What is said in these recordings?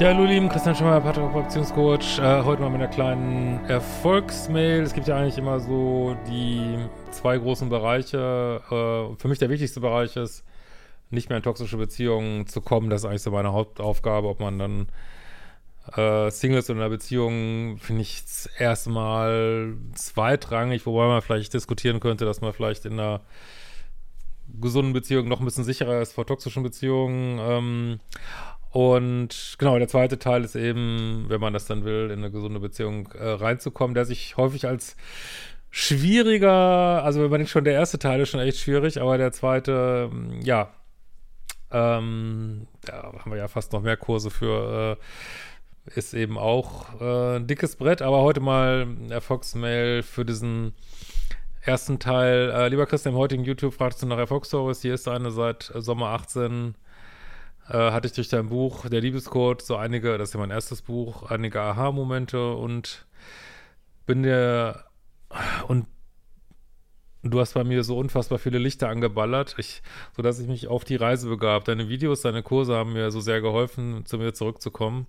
Ja, hallo lieben, Christian Schemmer, Patrick Beziehungscoach. Äh, heute mal mit einer kleinen Erfolgsmail. Es gibt ja eigentlich immer so die zwei großen Bereiche. Äh, für mich der wichtigste Bereich ist, nicht mehr in toxische Beziehungen zu kommen. Das ist eigentlich so meine Hauptaufgabe. Ob man dann äh, Single in einer Beziehung, finde ich erstmal zweitrangig, wobei man vielleicht diskutieren könnte, dass man vielleicht in einer gesunden Beziehung noch ein bisschen sicherer ist vor toxischen Beziehungen. Ähm, und genau, der zweite Teil ist eben, wenn man das dann will, in eine gesunde Beziehung äh, reinzukommen, der sich häufig als schwieriger, also wenn man denkt schon, der erste Teil ist schon echt schwierig, aber der zweite, ähm, ja, ähm, da haben wir ja fast noch mehr Kurse für, äh, ist eben auch äh, ein dickes Brett, aber heute mal Erfolgsmail für diesen ersten Teil. Äh, lieber Christian, im heutigen YouTube fragst du nach Erfolgsstories. Hier ist eine seit Sommer 18 äh, hatte ich durch dein Buch Der Liebescode so einige, das ist ja mein erstes Buch, einige Aha-Momente und bin dir und du hast bei mir so unfassbar viele Lichter angeballert, ich, sodass ich mich auf die Reise begab. Deine Videos, deine Kurse haben mir so sehr geholfen, zu mir zurückzukommen.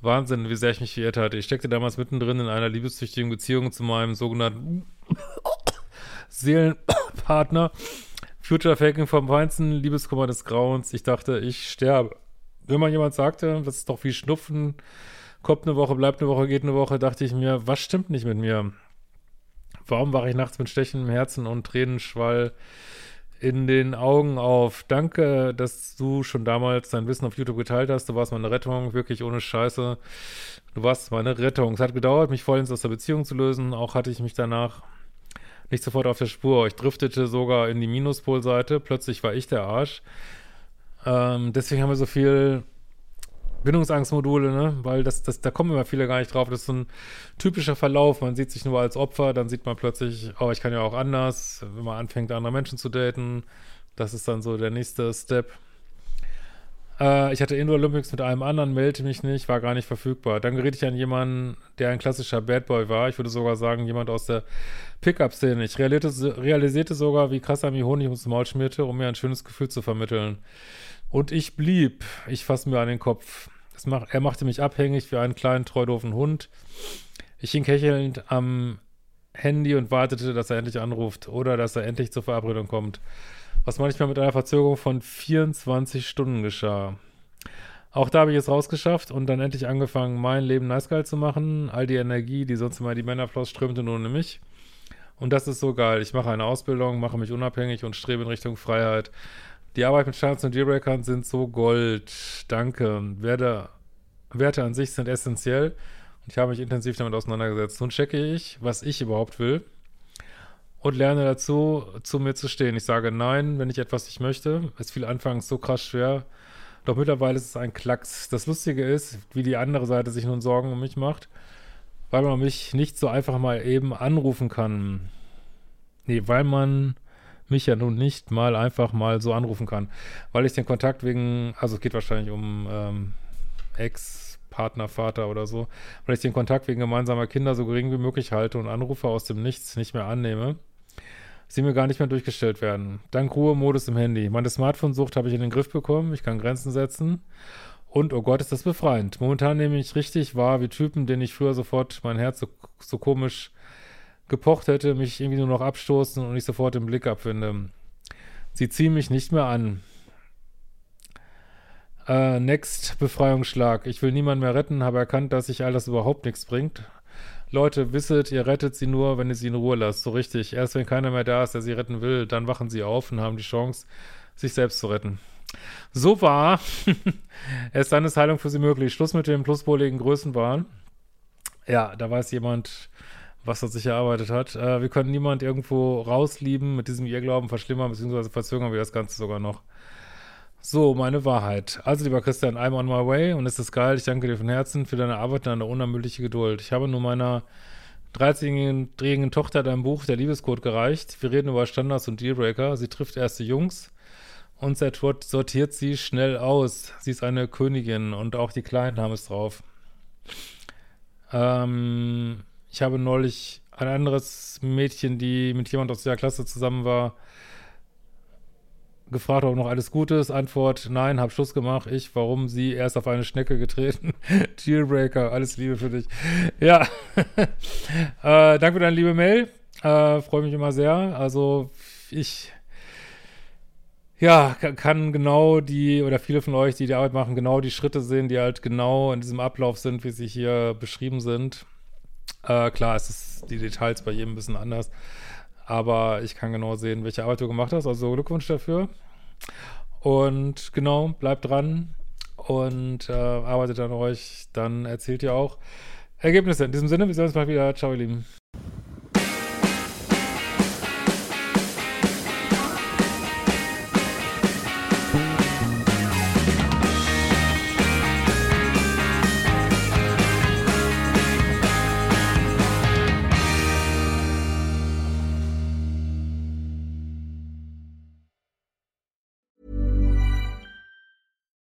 Wahnsinn, wie sehr ich mich verirrt hatte. Ich steckte damals mittendrin in einer liebessüchtigen Beziehung zu meinem sogenannten Seelenpartner Future Faking vom Feinsten, Liebeskummer des Grauens. Ich dachte, ich sterbe. Wenn mal jemand sagte, das ist doch wie Schnupfen, kommt eine Woche, bleibt eine Woche, geht eine Woche, dachte ich mir, was stimmt nicht mit mir? Warum wache ich nachts mit Stechen im Herzen und Tränenschwall in den Augen auf? Danke, dass du schon damals dein Wissen auf YouTube geteilt hast. Du warst meine Rettung, wirklich ohne Scheiße. Du warst meine Rettung. Es hat gedauert, mich vollends aus der Beziehung zu lösen. Auch hatte ich mich danach nicht sofort auf der Spur. Ich driftete sogar in die Minuspolseite. Plötzlich war ich der Arsch. Ähm, deswegen haben wir so viel Bindungsangstmodule, ne? Weil das, das, da kommen immer viele gar nicht drauf. Das ist so ein typischer Verlauf. Man sieht sich nur als Opfer, dann sieht man plötzlich, oh, ich kann ja auch anders, wenn man anfängt, andere Menschen zu daten. Das ist dann so der nächste Step. Äh, ich hatte Indoor Olympics mit einem anderen, meldete mich nicht, war gar nicht verfügbar. Dann geriet ich an jemanden, der ein klassischer Bad Boy war. Ich würde sogar sagen, jemand aus der Pickup-Szene. Ich realisierte, realisierte, sogar, wie krass er mir Honig ums Maul schmierte, um mir ein schönes Gefühl zu vermitteln. Und ich blieb. Ich fasse mir an den Kopf. Mach, er machte mich abhängig wie einen kleinen, treudofen Hund. Ich hing hechelnd am Handy und wartete, dass er endlich anruft oder dass er endlich zur Verabredung kommt was manchmal mit einer Verzögerung von 24 Stunden geschah. Auch da habe ich es rausgeschafft und dann endlich angefangen, mein Leben nice geil zu machen. All die Energie, die sonst immer in die Männer floss, strömte nur in mich. Und das ist so geil. Ich mache eine Ausbildung, mache mich unabhängig und strebe in Richtung Freiheit. Die Arbeit mit Standards und Dealbreakern sind so Gold. Danke. Werte, Werte an sich sind essentiell. Und ich habe mich intensiv damit auseinandergesetzt. Nun checke ich, was ich überhaupt will und lerne dazu, zu mir zu stehen. Ich sage nein, wenn ich etwas nicht möchte. Es fiel anfangs so krass schwer. Doch mittlerweile ist es ein Klacks. Das Lustige ist, wie die andere Seite sich nun Sorgen um mich macht, weil man mich nicht so einfach mal eben anrufen kann. Nee, weil man mich ja nun nicht mal einfach mal so anrufen kann. Weil ich den Kontakt wegen, also es geht wahrscheinlich um ähm, Ex- Partner, Vater oder so, weil ich den Kontakt wegen gemeinsamer Kinder so gering wie möglich halte und Anrufe aus dem Nichts nicht mehr annehme sie mir gar nicht mehr durchgestellt werden. Dank Ruhemodus im Handy. Meine Smartphone-Sucht habe ich in den Griff bekommen. Ich kann Grenzen setzen. Und, oh Gott, ist das befreiend. Momentan nehme ich richtig wahr, wie Typen, denen ich früher sofort mein Herz so, so komisch gepocht hätte, mich irgendwie nur noch abstoßen und ich sofort den Blick abwinde. Sie ziehen mich nicht mehr an. Äh, next, Befreiungsschlag. Ich will niemanden mehr retten, habe erkannt, dass sich all das überhaupt nichts bringt. Leute, wisset, ihr rettet sie nur, wenn ihr sie in Ruhe lasst. So richtig. Erst wenn keiner mehr da ist, der sie retten will, dann wachen sie auf und haben die Chance, sich selbst zu retten. So war es dann ist Heilung für sie möglich. Schluss mit dem pluspoligen Größenwahn. Ja, da weiß jemand, was er sich erarbeitet hat. Äh, wir können niemand irgendwo rauslieben, mit diesem Irrglauben verschlimmern bzw. verzögern wir das Ganze sogar noch. So, meine Wahrheit. Also, lieber Christian, I'm on my way und es ist geil. Ich danke dir von Herzen für deine Arbeit und deine unermüdliche Geduld. Ich habe nur meiner 13-jährigen Tochter dein Buch Der Liebescode gereicht. Wir reden über Standards und Dealbreaker. Sie trifft erste Jungs und sortiert sie schnell aus. Sie ist eine Königin und auch die Kleinen haben es drauf. Ähm, ich habe neulich ein anderes Mädchen, die mit jemand aus der Klasse zusammen war, gefragt, ob noch alles gut ist. Antwort, nein, hab Schluss gemacht. Ich, warum sie erst auf eine Schnecke getreten. Dealbreaker, alles Liebe für dich. Ja, äh, danke für deine liebe Mail. Äh, Freue mich immer sehr. Also ich ja, kann genau die, oder viele von euch, die die Arbeit machen, genau die Schritte sehen, die halt genau in diesem Ablauf sind, wie sie hier beschrieben sind. Äh, klar, es ist die Details bei jedem ein bisschen anders, aber ich kann genau sehen, welche Arbeit du gemacht hast, also Glückwunsch dafür. Und genau, bleibt dran und äh, arbeitet an euch, dann erzählt ihr auch Ergebnisse. In diesem Sinne, wir sehen uns mal wieder. Ciao, ihr Lieben.